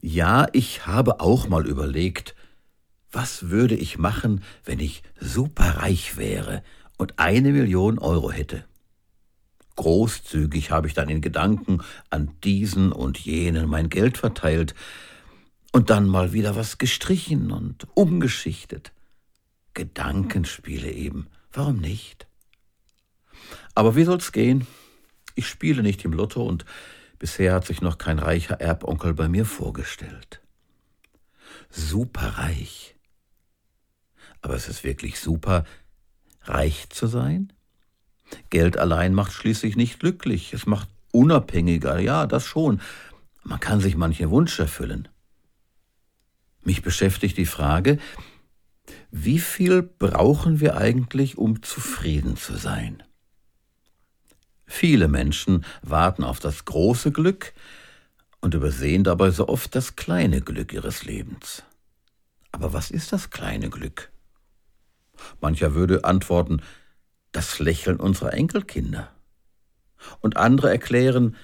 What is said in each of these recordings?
Ja, ich habe auch mal überlegt, was würde ich machen, wenn ich superreich wäre und eine Million Euro hätte. Großzügig habe ich dann in Gedanken an diesen und jenen mein Geld verteilt und dann mal wieder was gestrichen und umgeschichtet. Gedankenspiele eben, warum nicht? Aber wie soll's gehen? Ich spiele nicht im Lotto und bisher hat sich noch kein reicher Erbonkel bei mir vorgestellt. Superreich. Aber es ist wirklich super, reich zu sein? Geld allein macht schließlich nicht glücklich, es macht unabhängiger, ja, das schon. Man kann sich manchen Wunsch erfüllen. Mich beschäftigt die Frage, wie viel brauchen wir eigentlich, um zufrieden zu sein? Viele Menschen warten auf das große Glück und übersehen dabei so oft das kleine Glück ihres Lebens. Aber was ist das kleine Glück? Mancher würde antworten, das Lächeln unserer Enkelkinder. Und andere erklären,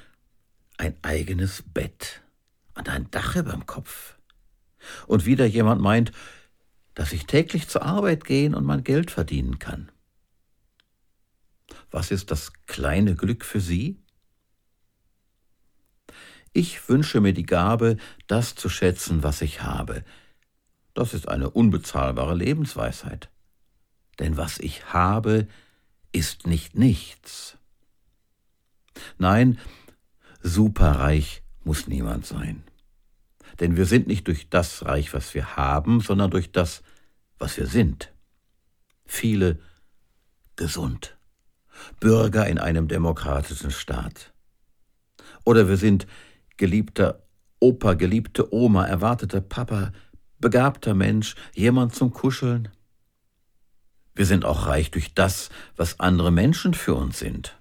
ein eigenes Bett und ein Dach überm Kopf. Und wieder jemand meint, dass ich täglich zur Arbeit gehen und mein Geld verdienen kann. Was ist das kleine Glück für Sie? Ich wünsche mir die Gabe, das zu schätzen, was ich habe. Das ist eine unbezahlbare Lebensweisheit. Denn was ich habe, ist nicht nichts. Nein, superreich muss niemand sein. Denn wir sind nicht durch das reich, was wir haben, sondern durch das, was wir sind. Viele gesund. Bürger in einem demokratischen Staat. Oder wir sind geliebter Opa, geliebte Oma, erwarteter Papa, begabter Mensch, jemand zum Kuscheln. Wir sind auch reich durch das, was andere Menschen für uns sind.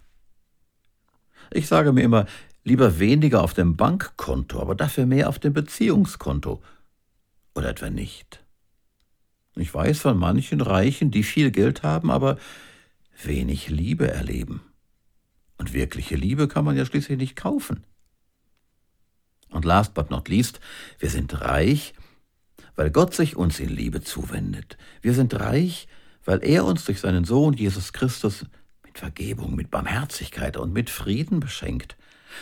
Ich sage mir immer, lieber weniger auf dem Bankkonto, aber dafür mehr auf dem Beziehungskonto. Oder etwa nicht. Ich weiß von manchen Reichen, die viel Geld haben, aber wenig Liebe erleben. Und wirkliche Liebe kann man ja schließlich nicht kaufen. Und last but not least, wir sind reich, weil Gott sich uns in Liebe zuwendet. Wir sind reich, weil er uns durch seinen Sohn Jesus Christus mit Vergebung, mit Barmherzigkeit und mit Frieden beschenkt,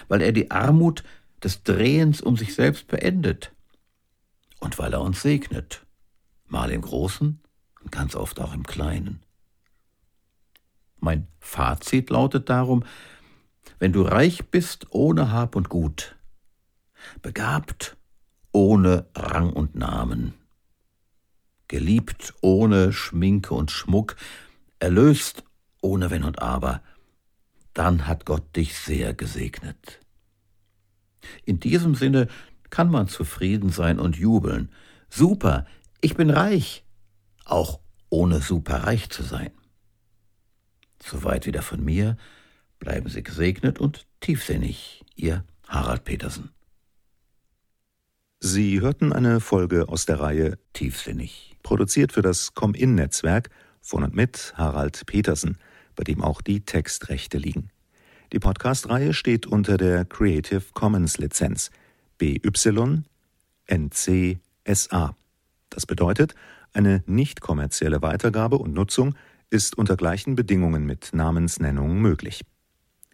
weil er die Armut des Drehens um sich selbst beendet und weil er uns segnet, mal im Großen und ganz oft auch im Kleinen. Mein Fazit lautet darum, wenn du reich bist ohne Hab und Gut, begabt ohne Rang und Namen, geliebt ohne Schminke und Schmuck, erlöst ohne Wenn und Aber, dann hat Gott dich sehr gesegnet. In diesem Sinne kann man zufrieden sein und jubeln. Super, ich bin reich, auch ohne superreich zu sein. Soweit wieder von mir. Bleiben Sie gesegnet und tiefsinnig. Ihr Harald Petersen. Sie hörten eine Folge aus der Reihe Tiefsinnig. Produziert für das Com-In-Netzwerk von und mit Harald Petersen, bei dem auch die Textrechte liegen. Die Podcast-Reihe steht unter der Creative Commons Lizenz BY NC SA. Das bedeutet, eine nicht kommerzielle Weitergabe und Nutzung ist unter gleichen Bedingungen mit Namensnennung möglich.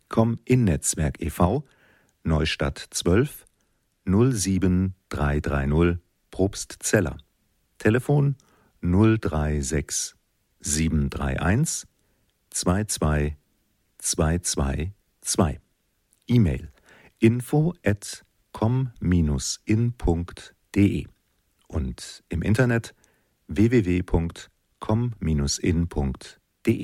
Komm in Netzwerk e.V. Neustadt 12 07330 Probstzeller. Telefon 036 731 22 222. E-Mail info at com-in.de und im Internet www.com com-in.de